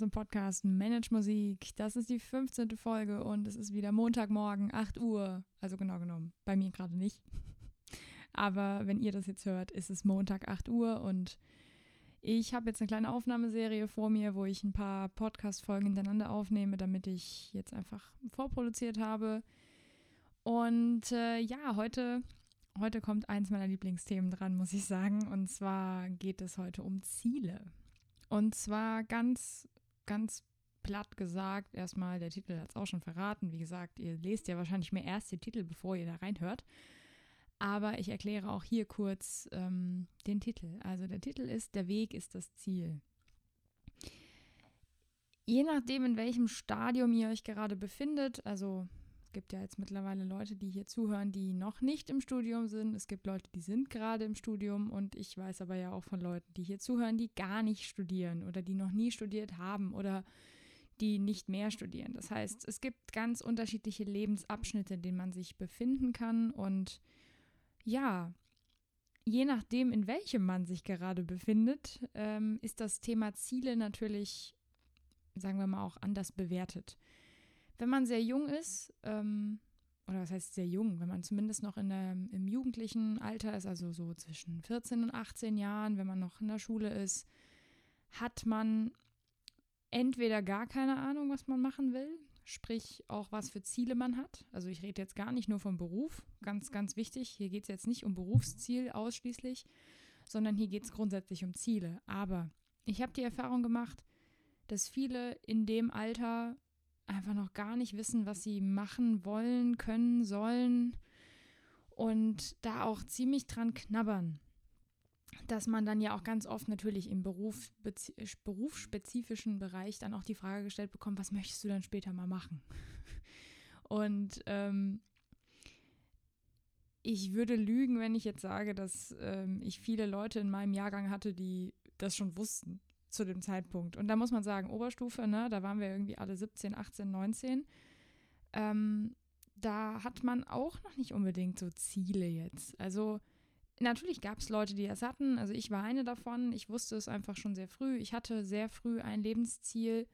zum Podcast Manage Musik. Das ist die 15. Folge und es ist wieder Montagmorgen, 8 Uhr. Also genau genommen, bei mir gerade nicht. Aber wenn ihr das jetzt hört, ist es Montag, 8 Uhr und ich habe jetzt eine kleine Aufnahmeserie vor mir, wo ich ein paar Podcast-Folgen hintereinander aufnehme, damit ich jetzt einfach vorproduziert habe. Und äh, ja, heute, heute kommt eins meiner Lieblingsthemen dran, muss ich sagen. Und zwar geht es heute um Ziele. Und zwar ganz, ganz platt gesagt, erstmal, der Titel hat es auch schon verraten. Wie gesagt, ihr lest ja wahrscheinlich mehr erst den Titel, bevor ihr da reinhört. Aber ich erkläre auch hier kurz ähm, den Titel. Also der Titel ist Der Weg ist das Ziel. Je nachdem, in welchem Stadium ihr euch gerade befindet, also es gibt ja jetzt mittlerweile Leute, die hier zuhören, die noch nicht im Studium sind. Es gibt Leute, die sind gerade im Studium und ich weiß aber ja auch von Leuten, die hier zuhören, die gar nicht studieren oder die noch nie studiert haben oder die nicht mehr studieren. Das heißt, es gibt ganz unterschiedliche Lebensabschnitte, in denen man sich befinden kann und ja, je nachdem, in welchem man sich gerade befindet, ähm, ist das Thema Ziele natürlich, sagen wir mal, auch anders bewertet wenn man sehr jung ist, ähm, oder was heißt sehr jung, wenn man zumindest noch in der, im jugendlichen Alter ist, also so zwischen 14 und 18 Jahren, wenn man noch in der Schule ist, hat man entweder gar keine Ahnung, was man machen will, sprich auch was für Ziele man hat. Also ich rede jetzt gar nicht nur vom Beruf, ganz, ganz wichtig, hier geht es jetzt nicht um Berufsziel ausschließlich, sondern hier geht es grundsätzlich um Ziele. Aber ich habe die Erfahrung gemacht, dass viele in dem Alter einfach noch gar nicht wissen, was sie machen wollen, können, sollen und da auch ziemlich dran knabbern. Dass man dann ja auch ganz oft natürlich im Beruf, berufsspezifischen Bereich dann auch die Frage gestellt bekommt, was möchtest du dann später mal machen? Und ähm, ich würde lügen, wenn ich jetzt sage, dass ähm, ich viele Leute in meinem Jahrgang hatte, die das schon wussten zu dem Zeitpunkt. Und da muss man sagen, Oberstufe, ne, da waren wir irgendwie alle 17, 18, 19. Ähm, da hat man auch noch nicht unbedingt so Ziele jetzt. Also natürlich gab es Leute, die das hatten. Also ich war eine davon. Ich wusste es einfach schon sehr früh. Ich hatte sehr früh ein Lebensziel,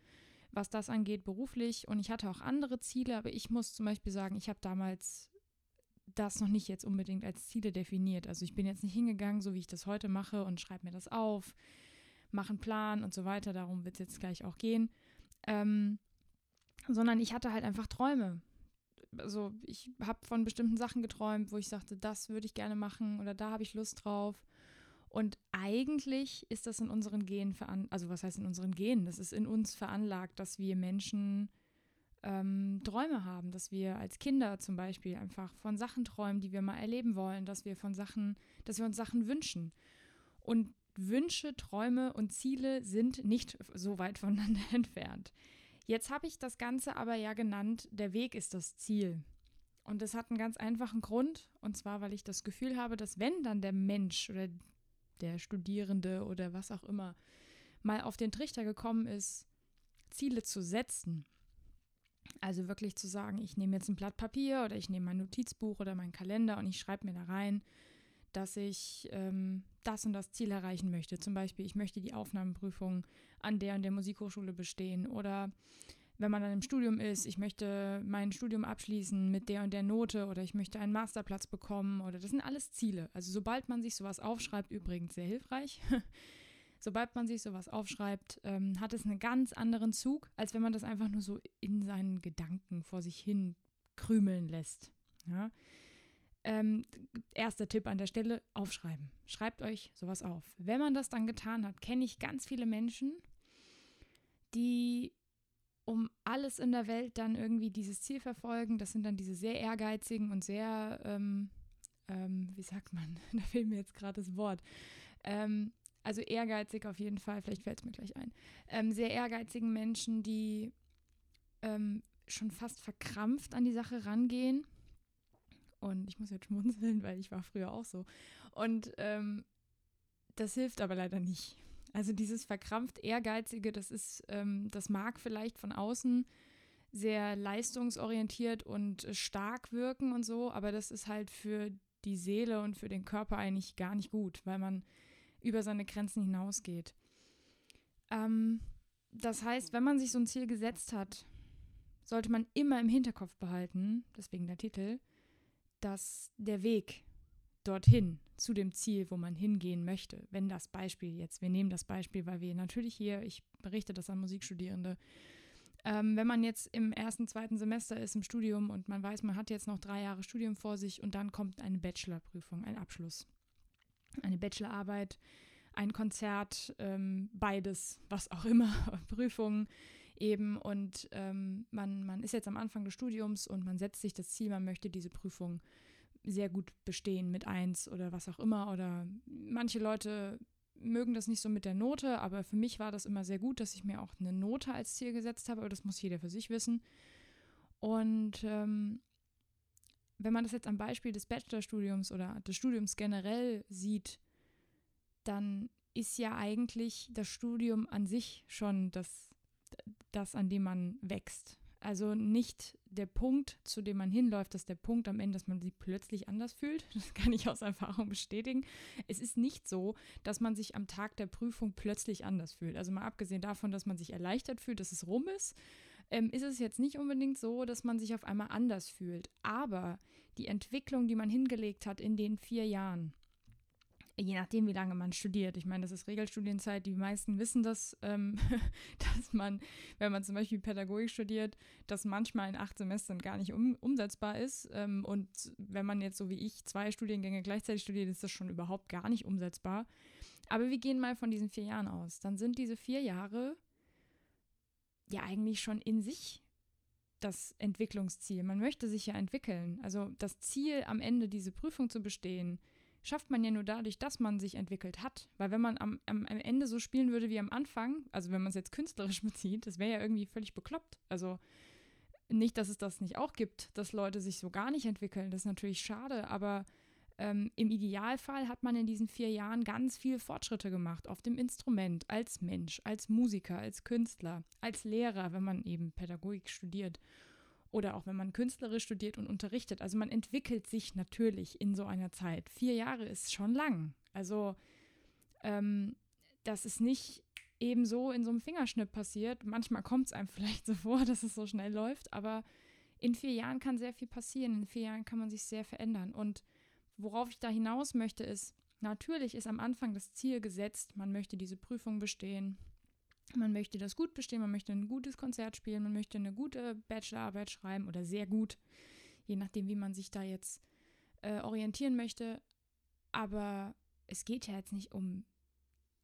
was das angeht, beruflich. Und ich hatte auch andere Ziele. Aber ich muss zum Beispiel sagen, ich habe damals das noch nicht jetzt unbedingt als Ziele definiert. Also ich bin jetzt nicht hingegangen, so wie ich das heute mache und schreibe mir das auf mach einen Plan und so weiter, darum wird es jetzt gleich auch gehen. Ähm, sondern ich hatte halt einfach Träume. Also ich habe von bestimmten Sachen geträumt, wo ich sagte, das würde ich gerne machen oder da habe ich Lust drauf. Und eigentlich ist das in unseren Genen veranlagt, also was heißt in unseren Genen? Das ist in uns veranlagt, dass wir Menschen ähm, Träume haben, dass wir als Kinder zum Beispiel einfach von Sachen träumen, die wir mal erleben wollen, dass wir von Sachen, dass wir uns Sachen wünschen. Und Wünsche, Träume und Ziele sind nicht so weit voneinander entfernt. Jetzt habe ich das Ganze aber ja genannt, der Weg ist das Ziel. Und das hat einen ganz einfachen Grund, und zwar, weil ich das Gefühl habe, dass wenn dann der Mensch oder der Studierende oder was auch immer mal auf den Trichter gekommen ist, Ziele zu setzen, also wirklich zu sagen, ich nehme jetzt ein Blatt Papier oder ich nehme mein Notizbuch oder meinen Kalender und ich schreibe mir da rein, dass ich ähm, das und das Ziel erreichen möchte. Zum Beispiel, ich möchte die Aufnahmeprüfung an der und der Musikhochschule bestehen oder wenn man dann im Studium ist, ich möchte mein Studium abschließen mit der und der Note oder ich möchte einen Masterplatz bekommen oder das sind alles Ziele. Also sobald man sich sowas aufschreibt, übrigens sehr hilfreich, sobald man sich sowas aufschreibt, ähm, hat es einen ganz anderen Zug, als wenn man das einfach nur so in seinen Gedanken vor sich hin krümeln lässt. Ja? Ähm, erster Tipp an der Stelle, aufschreiben. Schreibt euch sowas auf. Wenn man das dann getan hat, kenne ich ganz viele Menschen, die um alles in der Welt dann irgendwie dieses Ziel verfolgen. Das sind dann diese sehr ehrgeizigen und sehr, ähm, ähm, wie sagt man, da fehlt mir jetzt gerade das Wort. Ähm, also ehrgeizig auf jeden Fall, vielleicht fällt es mir gleich ein. Ähm, sehr ehrgeizigen Menschen, die ähm, schon fast verkrampft an die Sache rangehen und ich muss jetzt schmunzeln, weil ich war früher auch so. Und ähm, das hilft aber leider nicht. Also dieses verkrampft Ehrgeizige, das ist, ähm, das mag vielleicht von außen sehr leistungsorientiert und stark wirken und so, aber das ist halt für die Seele und für den Körper eigentlich gar nicht gut, weil man über seine Grenzen hinausgeht. Ähm, das heißt, wenn man sich so ein Ziel gesetzt hat, sollte man immer im Hinterkopf behalten, deswegen der Titel, dass der Weg dorthin zu dem Ziel, wo man hingehen möchte, wenn das Beispiel jetzt, wir nehmen das Beispiel, weil wir natürlich hier, ich berichte das an Musikstudierende, ähm, wenn man jetzt im ersten, zweiten Semester ist im Studium und man weiß, man hat jetzt noch drei Jahre Studium vor sich und dann kommt eine Bachelorprüfung, ein Abschluss, eine Bachelorarbeit, ein Konzert, ähm, beides, was auch immer, Prüfungen eben und ähm, man, man ist jetzt am Anfang des Studiums und man setzt sich das Ziel, man möchte diese Prüfung sehr gut bestehen mit eins oder was auch immer oder manche Leute mögen das nicht so mit der Note, aber für mich war das immer sehr gut, dass ich mir auch eine Note als Ziel gesetzt habe, aber das muss jeder für sich wissen. Und ähm, wenn man das jetzt am Beispiel des Bachelorstudiums oder des Studiums generell sieht, dann ist ja eigentlich das Studium an sich schon das, das an dem man wächst. Also nicht der Punkt, zu dem man hinläuft, dass der Punkt am Ende, dass man sich plötzlich anders fühlt. Das kann ich aus Erfahrung bestätigen. Es ist nicht so, dass man sich am Tag der Prüfung plötzlich anders fühlt. Also mal abgesehen davon, dass man sich erleichtert fühlt, dass es rum ist, ähm, ist es jetzt nicht unbedingt so, dass man sich auf einmal anders fühlt. Aber die Entwicklung, die man hingelegt hat in den vier Jahren, je nachdem, wie lange man studiert. Ich meine, das ist Regelstudienzeit. Die meisten wissen das, ähm, dass man, wenn man zum Beispiel Pädagogik studiert, das manchmal in acht Semestern gar nicht um, umsetzbar ist. Ähm, und wenn man jetzt so wie ich zwei Studiengänge gleichzeitig studiert, ist das schon überhaupt gar nicht umsetzbar. Aber wir gehen mal von diesen vier Jahren aus. Dann sind diese vier Jahre ja eigentlich schon in sich das Entwicklungsziel. Man möchte sich ja entwickeln. Also das Ziel, am Ende diese Prüfung zu bestehen, schafft man ja nur dadurch, dass man sich entwickelt hat. Weil wenn man am, am, am Ende so spielen würde wie am Anfang, also wenn man es jetzt künstlerisch bezieht, das wäre ja irgendwie völlig bekloppt. Also nicht, dass es das nicht auch gibt, dass Leute sich so gar nicht entwickeln. Das ist natürlich schade, aber ähm, im Idealfall hat man in diesen vier Jahren ganz viele Fortschritte gemacht auf dem Instrument, als Mensch, als Musiker, als Künstler, als Lehrer, wenn man eben Pädagogik studiert oder auch wenn man künstlerisch studiert und unterrichtet. Also man entwickelt sich natürlich in so einer Zeit. Vier Jahre ist schon lang. Also ähm, das ist nicht eben so in so einem Fingerschnipp passiert. Manchmal kommt es einem vielleicht so vor, dass es so schnell läuft, aber in vier Jahren kann sehr viel passieren. In vier Jahren kann man sich sehr verändern. Und worauf ich da hinaus möchte, ist, natürlich ist am Anfang das Ziel gesetzt, man möchte diese Prüfung bestehen, man möchte das gut bestehen, man möchte ein gutes Konzert spielen, man möchte eine gute Bachelorarbeit schreiben oder sehr gut, je nachdem, wie man sich da jetzt äh, orientieren möchte. Aber es geht ja jetzt nicht um,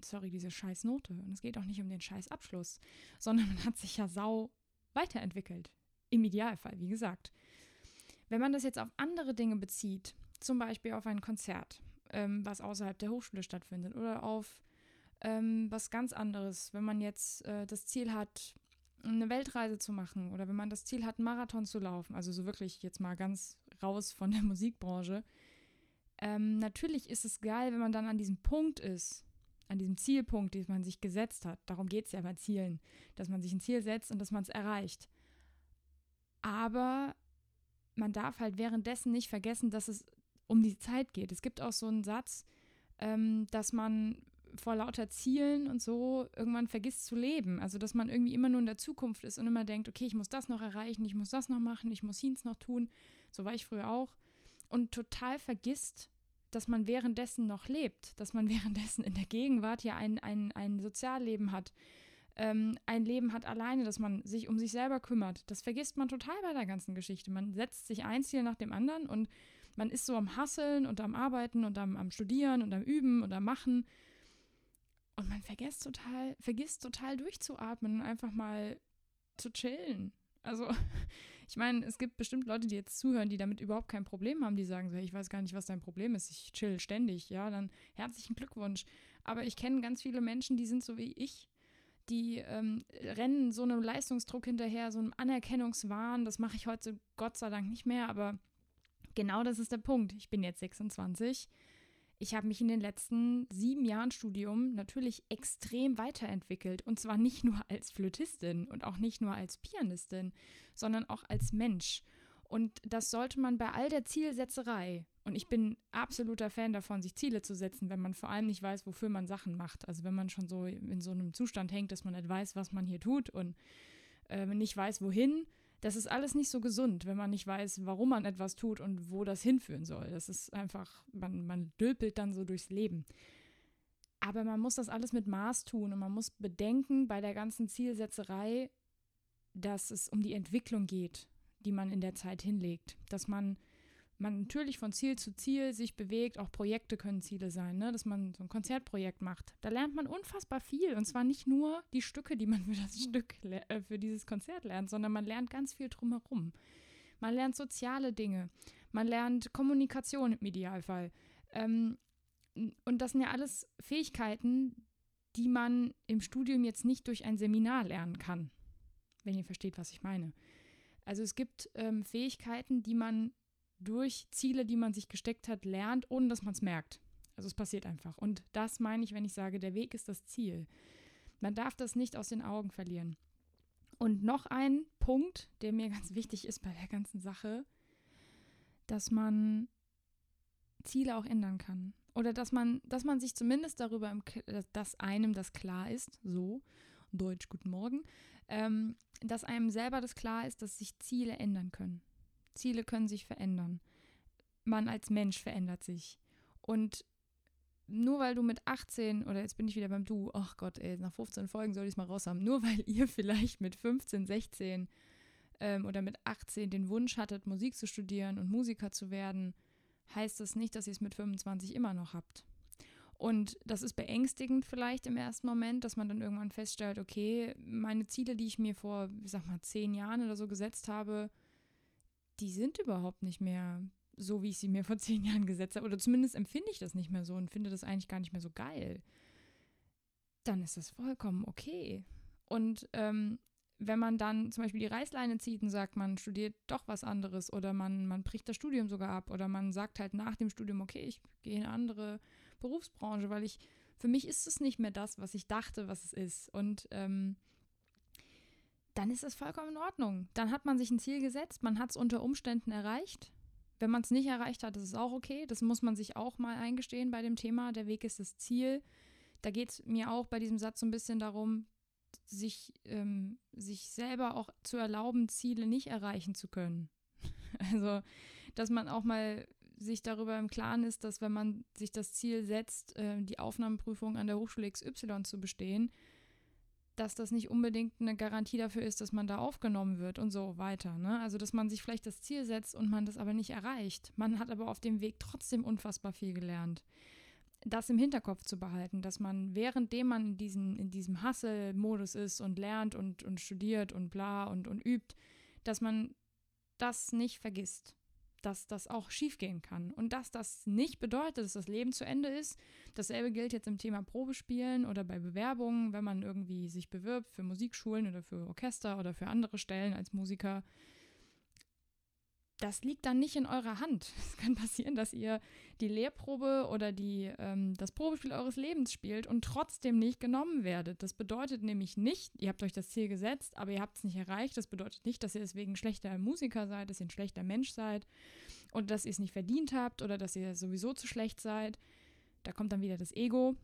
sorry, diese scheiß Note und es geht auch nicht um den scheiß Abschluss, sondern man hat sich ja sau weiterentwickelt. Im Idealfall, wie gesagt. Wenn man das jetzt auf andere Dinge bezieht, zum Beispiel auf ein Konzert, ähm, was außerhalb der Hochschule stattfindet, oder auf ähm, was ganz anderes, wenn man jetzt äh, das Ziel hat, eine Weltreise zu machen oder wenn man das Ziel hat, einen Marathon zu laufen, also so wirklich jetzt mal ganz raus von der Musikbranche. Ähm, natürlich ist es geil, wenn man dann an diesem Punkt ist, an diesem Zielpunkt, den man sich gesetzt hat. Darum geht es ja bei Zielen, dass man sich ein Ziel setzt und dass man es erreicht. Aber man darf halt währenddessen nicht vergessen, dass es um die Zeit geht. Es gibt auch so einen Satz, ähm, dass man vor lauter Zielen und so irgendwann vergisst zu leben. Also, dass man irgendwie immer nur in der Zukunft ist und immer denkt, okay, ich muss das noch erreichen, ich muss das noch machen, ich muss Hiens noch tun. So war ich früher auch. Und total vergisst, dass man währenddessen noch lebt, dass man währenddessen in der Gegenwart ja ein, ein, ein Sozialleben hat, ähm, ein Leben hat alleine, dass man sich um sich selber kümmert. Das vergisst man total bei der ganzen Geschichte. Man setzt sich ein Ziel nach dem anderen und man ist so am Hasseln und am Arbeiten und am, am Studieren und am Üben und am Machen und man vergisst total, vergisst total durchzuatmen und einfach mal zu chillen. Also, ich meine, es gibt bestimmt Leute, die jetzt zuhören, die damit überhaupt kein Problem haben, die sagen so, ich weiß gar nicht, was dein Problem ist, ich chill ständig, ja, dann herzlichen Glückwunsch. Aber ich kenne ganz viele Menschen, die sind so wie ich, die ähm, rennen so einem Leistungsdruck hinterher, so einem Anerkennungswahn. Das mache ich heute Gott sei Dank nicht mehr, aber genau das ist der Punkt. Ich bin jetzt 26 ich habe mich in den letzten sieben Jahren Studium natürlich extrem weiterentwickelt. Und zwar nicht nur als Flötistin und auch nicht nur als Pianistin, sondern auch als Mensch. Und das sollte man bei all der Zielsetzerei, und ich bin absoluter Fan davon, sich Ziele zu setzen, wenn man vor allem nicht weiß, wofür man Sachen macht. Also wenn man schon so in so einem Zustand hängt, dass man nicht weiß, was man hier tut und äh, nicht weiß, wohin. Das ist alles nicht so gesund, wenn man nicht weiß, warum man etwas tut und wo das hinführen soll. Das ist einfach, man, man dülpelt dann so durchs Leben. Aber man muss das alles mit Maß tun und man muss bedenken bei der ganzen Zielsetzerei, dass es um die Entwicklung geht, die man in der Zeit hinlegt. Dass man man natürlich von Ziel zu Ziel sich bewegt. Auch Projekte können Ziele sein, ne? dass man so ein Konzertprojekt macht. Da lernt man unfassbar viel. Und zwar nicht nur die Stücke, die man für das Stück, äh, für dieses Konzert lernt, sondern man lernt ganz viel drumherum. Man lernt soziale Dinge. Man lernt Kommunikation im Idealfall. Ähm, und das sind ja alles Fähigkeiten, die man im Studium jetzt nicht durch ein Seminar lernen kann. Wenn ihr versteht, was ich meine. Also es gibt ähm, Fähigkeiten, die man durch Ziele, die man sich gesteckt hat, lernt, ohne dass man es merkt. Also es passiert einfach. Und das meine ich, wenn ich sage, der Weg ist das Ziel. Man darf das nicht aus den Augen verlieren. Und noch ein Punkt, der mir ganz wichtig ist bei der ganzen Sache, dass man Ziele auch ändern kann. Oder dass man, dass man sich zumindest darüber, im, dass einem das klar ist, so, Deutsch, guten Morgen, ähm, dass einem selber das klar ist, dass sich Ziele ändern können. Ziele können sich verändern. Man als Mensch verändert sich. Und nur weil du mit 18, oder jetzt bin ich wieder beim Du, ach Gott, ey, nach 15 Folgen soll ich es mal raus haben, nur weil ihr vielleicht mit 15, 16 ähm, oder mit 18 den Wunsch hattet, Musik zu studieren und Musiker zu werden, heißt das nicht, dass ihr es mit 25 immer noch habt. Und das ist beängstigend vielleicht im ersten Moment, dass man dann irgendwann feststellt, okay, meine Ziele, die ich mir vor, ich sag mal, zehn Jahren oder so gesetzt habe, die sind überhaupt nicht mehr so, wie ich sie mir vor zehn Jahren gesetzt habe. Oder zumindest empfinde ich das nicht mehr so und finde das eigentlich gar nicht mehr so geil. Dann ist das vollkommen okay. Und ähm, wenn man dann zum Beispiel die Reißleine zieht und sagt, man studiert doch was anderes oder man, man bricht das Studium sogar ab oder man sagt halt nach dem Studium, okay, ich gehe in eine andere Berufsbranche, weil ich, für mich ist es nicht mehr das, was ich dachte, was es ist. Und ähm, dann ist es vollkommen in Ordnung. Dann hat man sich ein Ziel gesetzt, man hat es unter Umständen erreicht. Wenn man es nicht erreicht hat, ist es auch okay. Das muss man sich auch mal eingestehen bei dem Thema. Der Weg ist das Ziel. Da geht es mir auch bei diesem Satz so ein bisschen darum, sich, ähm, sich selber auch zu erlauben, Ziele nicht erreichen zu können. Also, dass man auch mal sich darüber im Klaren ist, dass wenn man sich das Ziel setzt, äh, die Aufnahmeprüfung an der Hochschule XY zu bestehen, dass das nicht unbedingt eine Garantie dafür ist, dass man da aufgenommen wird und so weiter. Ne? Also, dass man sich vielleicht das Ziel setzt und man das aber nicht erreicht. Man hat aber auf dem Weg trotzdem unfassbar viel gelernt. Das im Hinterkopf zu behalten, dass man währenddem man in, diesen, in diesem Hustle-Modus ist und lernt und, und studiert und bla und, und übt, dass man das nicht vergisst dass das auch schiefgehen kann und dass das nicht bedeutet, dass das Leben zu Ende ist. Dasselbe gilt jetzt im Thema Probespielen oder bei Bewerbungen, wenn man irgendwie sich bewirbt für Musikschulen oder für Orchester oder für andere Stellen als Musiker das liegt dann nicht in eurer Hand. Es kann passieren, dass ihr die Lehrprobe oder die, ähm, das Probespiel eures Lebens spielt und trotzdem nicht genommen werdet. Das bedeutet nämlich nicht, ihr habt euch das Ziel gesetzt, aber ihr habt es nicht erreicht. Das bedeutet nicht, dass ihr deswegen schlechter Musiker seid, dass ihr ein schlechter Mensch seid oder dass ihr es nicht verdient habt oder dass ihr sowieso zu schlecht seid. Da kommt dann wieder das Ego,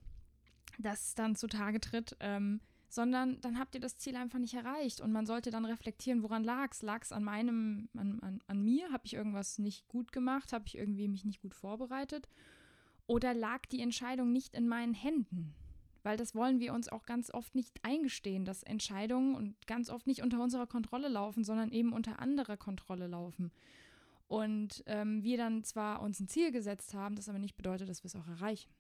das dann zutage tritt. Ähm, sondern dann habt ihr das Ziel einfach nicht erreicht und man sollte dann reflektieren, woran lag es? Lag es an meinem, an, an, an mir? Habe ich irgendwas nicht gut gemacht? Habe ich irgendwie mich nicht gut vorbereitet? Oder lag die Entscheidung nicht in meinen Händen? Weil das wollen wir uns auch ganz oft nicht eingestehen, dass Entscheidungen und ganz oft nicht unter unserer Kontrolle laufen, sondern eben unter anderer Kontrolle laufen. Und ähm, wir dann zwar uns ein Ziel gesetzt haben, das aber nicht bedeutet, dass wir es auch erreichen.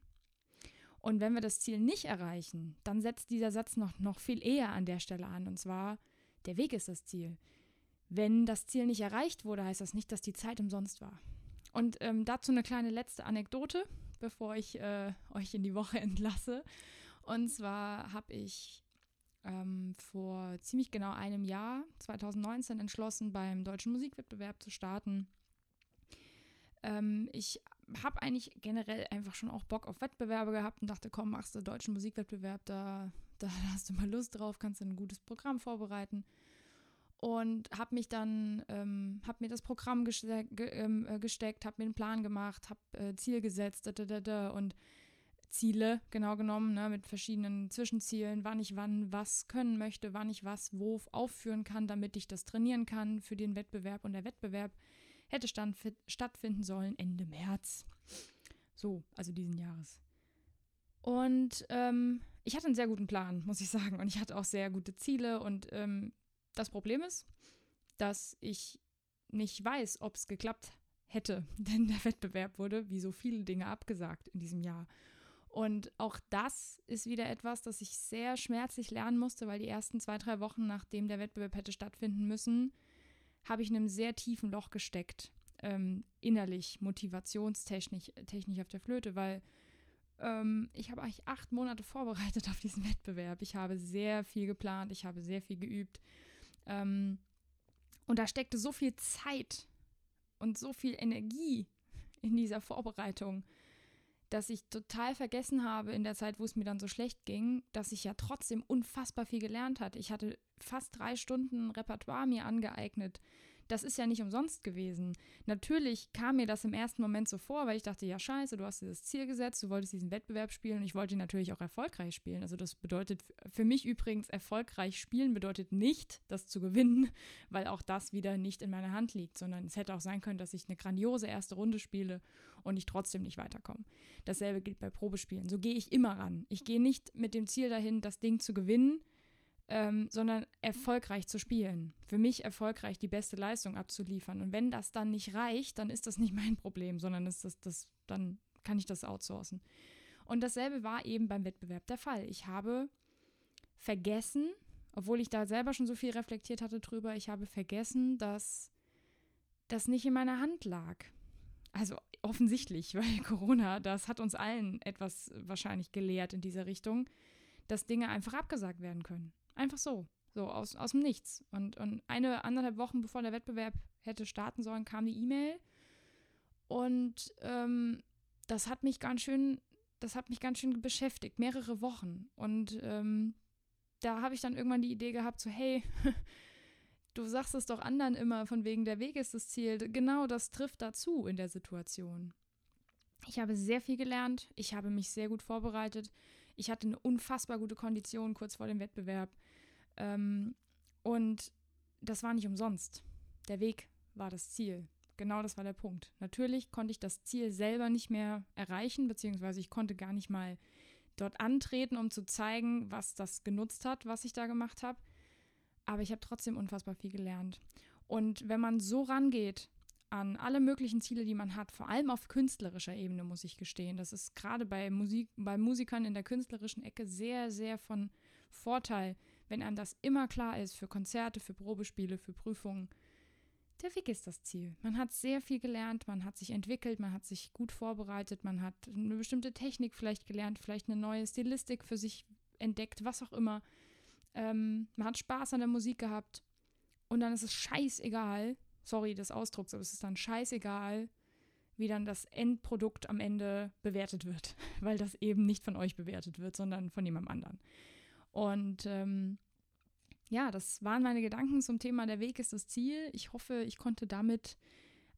Und wenn wir das Ziel nicht erreichen, dann setzt dieser Satz noch, noch viel eher an der Stelle an. Und zwar, der Weg ist das Ziel. Wenn das Ziel nicht erreicht wurde, heißt das nicht, dass die Zeit umsonst war. Und ähm, dazu eine kleine letzte Anekdote, bevor ich äh, euch in die Woche entlasse. Und zwar habe ich ähm, vor ziemlich genau einem Jahr, 2019, entschlossen, beim Deutschen Musikwettbewerb zu starten. Ähm, ich habe eigentlich generell einfach schon auch Bock auf Wettbewerbe gehabt und dachte, komm, machst du deutschen Musikwettbewerb, da, da hast du mal Lust drauf, kannst du ein gutes Programm vorbereiten. und habe mich dann, ähm, habe mir das Programm geste ge ähm, äh, gesteckt, habe mir einen Plan gemacht, habe äh, Ziel gesetzt da, da, da, und Ziele genau genommen, ne, mit verschiedenen Zwischenzielen, wann ich wann was können möchte, wann ich was wo aufführen kann, damit ich das trainieren kann für den Wettbewerb. Und der Wettbewerb hätte stattfinden sollen Ende März. So, also diesen Jahres. Und ähm, ich hatte einen sehr guten Plan, muss ich sagen. Und ich hatte auch sehr gute Ziele. Und ähm, das Problem ist, dass ich nicht weiß, ob es geklappt hätte, denn der Wettbewerb wurde, wie so viele Dinge, abgesagt in diesem Jahr. Und auch das ist wieder etwas, das ich sehr schmerzlich lernen musste, weil die ersten zwei, drei Wochen, nachdem der Wettbewerb hätte stattfinden müssen, habe ich in einem sehr tiefen Loch gesteckt, ähm, innerlich, motivationstechnisch technisch auf der Flöte, weil ähm, ich habe eigentlich acht Monate vorbereitet auf diesen Wettbewerb. Ich habe sehr viel geplant, ich habe sehr viel geübt. Ähm, und da steckte so viel Zeit und so viel Energie in dieser Vorbereitung dass ich total vergessen habe in der Zeit, wo es mir dann so schlecht ging, dass ich ja trotzdem unfassbar viel gelernt hatte. Ich hatte fast drei Stunden Repertoire mir angeeignet das ist ja nicht umsonst gewesen. Natürlich kam mir das im ersten Moment so vor, weil ich dachte, ja scheiße, du hast dieses Ziel gesetzt, du wolltest diesen Wettbewerb spielen und ich wollte ihn natürlich auch erfolgreich spielen. Also das bedeutet für mich übrigens, erfolgreich spielen bedeutet nicht, das zu gewinnen, weil auch das wieder nicht in meiner Hand liegt, sondern es hätte auch sein können, dass ich eine grandiose erste Runde spiele und ich trotzdem nicht weiterkomme. Dasselbe gilt bei Probespielen. So gehe ich immer ran. Ich gehe nicht mit dem Ziel dahin, das Ding zu gewinnen, ähm, sondern erfolgreich zu spielen. Für mich erfolgreich die beste Leistung abzuliefern. Und wenn das dann nicht reicht, dann ist das nicht mein Problem, sondern ist das, das, dann kann ich das outsourcen. Und dasselbe war eben beim Wettbewerb der Fall. Ich habe vergessen, obwohl ich da selber schon so viel reflektiert hatte drüber, ich habe vergessen, dass das nicht in meiner Hand lag. Also offensichtlich, weil Corona, das hat uns allen etwas wahrscheinlich gelehrt in dieser Richtung, dass Dinge einfach abgesagt werden können. Einfach so. So, aus, aus dem Nichts. Und, und eine, anderthalb Wochen bevor der Wettbewerb hätte starten sollen, kam die E-Mail. Und ähm, das hat mich ganz schön, das hat mich ganz schön beschäftigt, mehrere Wochen. Und ähm, da habe ich dann irgendwann die Idee gehabt, so, hey, du sagst es doch anderen immer, von wegen der Weg ist das Ziel. Genau das trifft dazu in der Situation. Ich habe sehr viel gelernt, ich habe mich sehr gut vorbereitet, ich hatte eine unfassbar gute Kondition kurz vor dem Wettbewerb. Ähm, und das war nicht umsonst. Der Weg war das Ziel. Genau das war der Punkt. Natürlich konnte ich das Ziel selber nicht mehr erreichen, beziehungsweise ich konnte gar nicht mal dort antreten, um zu zeigen, was das genutzt hat, was ich da gemacht habe. Aber ich habe trotzdem unfassbar viel gelernt. Und wenn man so rangeht an alle möglichen Ziele, die man hat, vor allem auf künstlerischer Ebene, muss ich gestehen, das ist gerade bei Musik, bei Musikern in der künstlerischen Ecke sehr, sehr von Vorteil, wenn einem das immer klar ist, für Konzerte, für Probespiele, für Prüfungen, der Weg ist das Ziel. Man hat sehr viel gelernt, man hat sich entwickelt, man hat sich gut vorbereitet, man hat eine bestimmte Technik vielleicht gelernt, vielleicht eine neue Stilistik für sich entdeckt, was auch immer. Ähm, man hat Spaß an der Musik gehabt und dann ist es scheißegal, sorry des Ausdrucks, aber es ist dann scheißegal, wie dann das Endprodukt am Ende bewertet wird, weil das eben nicht von euch bewertet wird, sondern von jemandem anderen. Und ähm, ja, das waren meine Gedanken zum Thema Der Weg ist das Ziel. Ich hoffe, ich konnte damit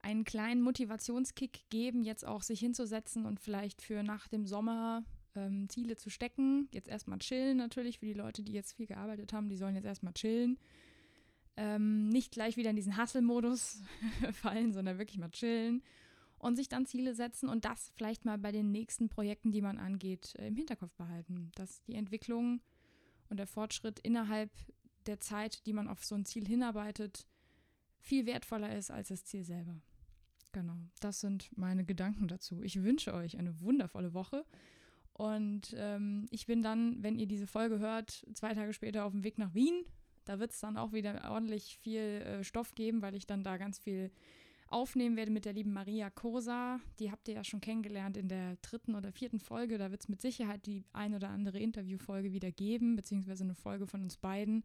einen kleinen Motivationskick geben, jetzt auch sich hinzusetzen und vielleicht für nach dem Sommer ähm, Ziele zu stecken. Jetzt erstmal chillen natürlich für die Leute, die jetzt viel gearbeitet haben, die sollen jetzt erstmal chillen. Ähm, nicht gleich wieder in diesen Hustle-Modus fallen, sondern wirklich mal chillen und sich dann Ziele setzen und das vielleicht mal bei den nächsten Projekten, die man angeht, im Hinterkopf behalten. Dass die Entwicklung und der Fortschritt innerhalb der Zeit, die man auf so ein Ziel hinarbeitet, viel wertvoller ist als das Ziel selber. Genau, das sind meine Gedanken dazu. Ich wünsche euch eine wundervolle Woche und ähm, ich bin dann, wenn ihr diese Folge hört, zwei Tage später auf dem Weg nach Wien. Da wird es dann auch wieder ordentlich viel äh, Stoff geben, weil ich dann da ganz viel aufnehmen werde mit der lieben Maria Kosa. Die habt ihr ja schon kennengelernt in der dritten oder vierten Folge. Da wird es mit Sicherheit die ein oder andere Interviewfolge wieder geben, beziehungsweise eine Folge von uns beiden.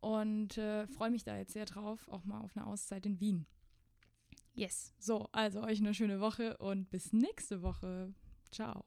Und äh, freue mich da jetzt sehr drauf, auch mal auf eine Auszeit in Wien. Yes. So, also euch eine schöne Woche und bis nächste Woche. Ciao.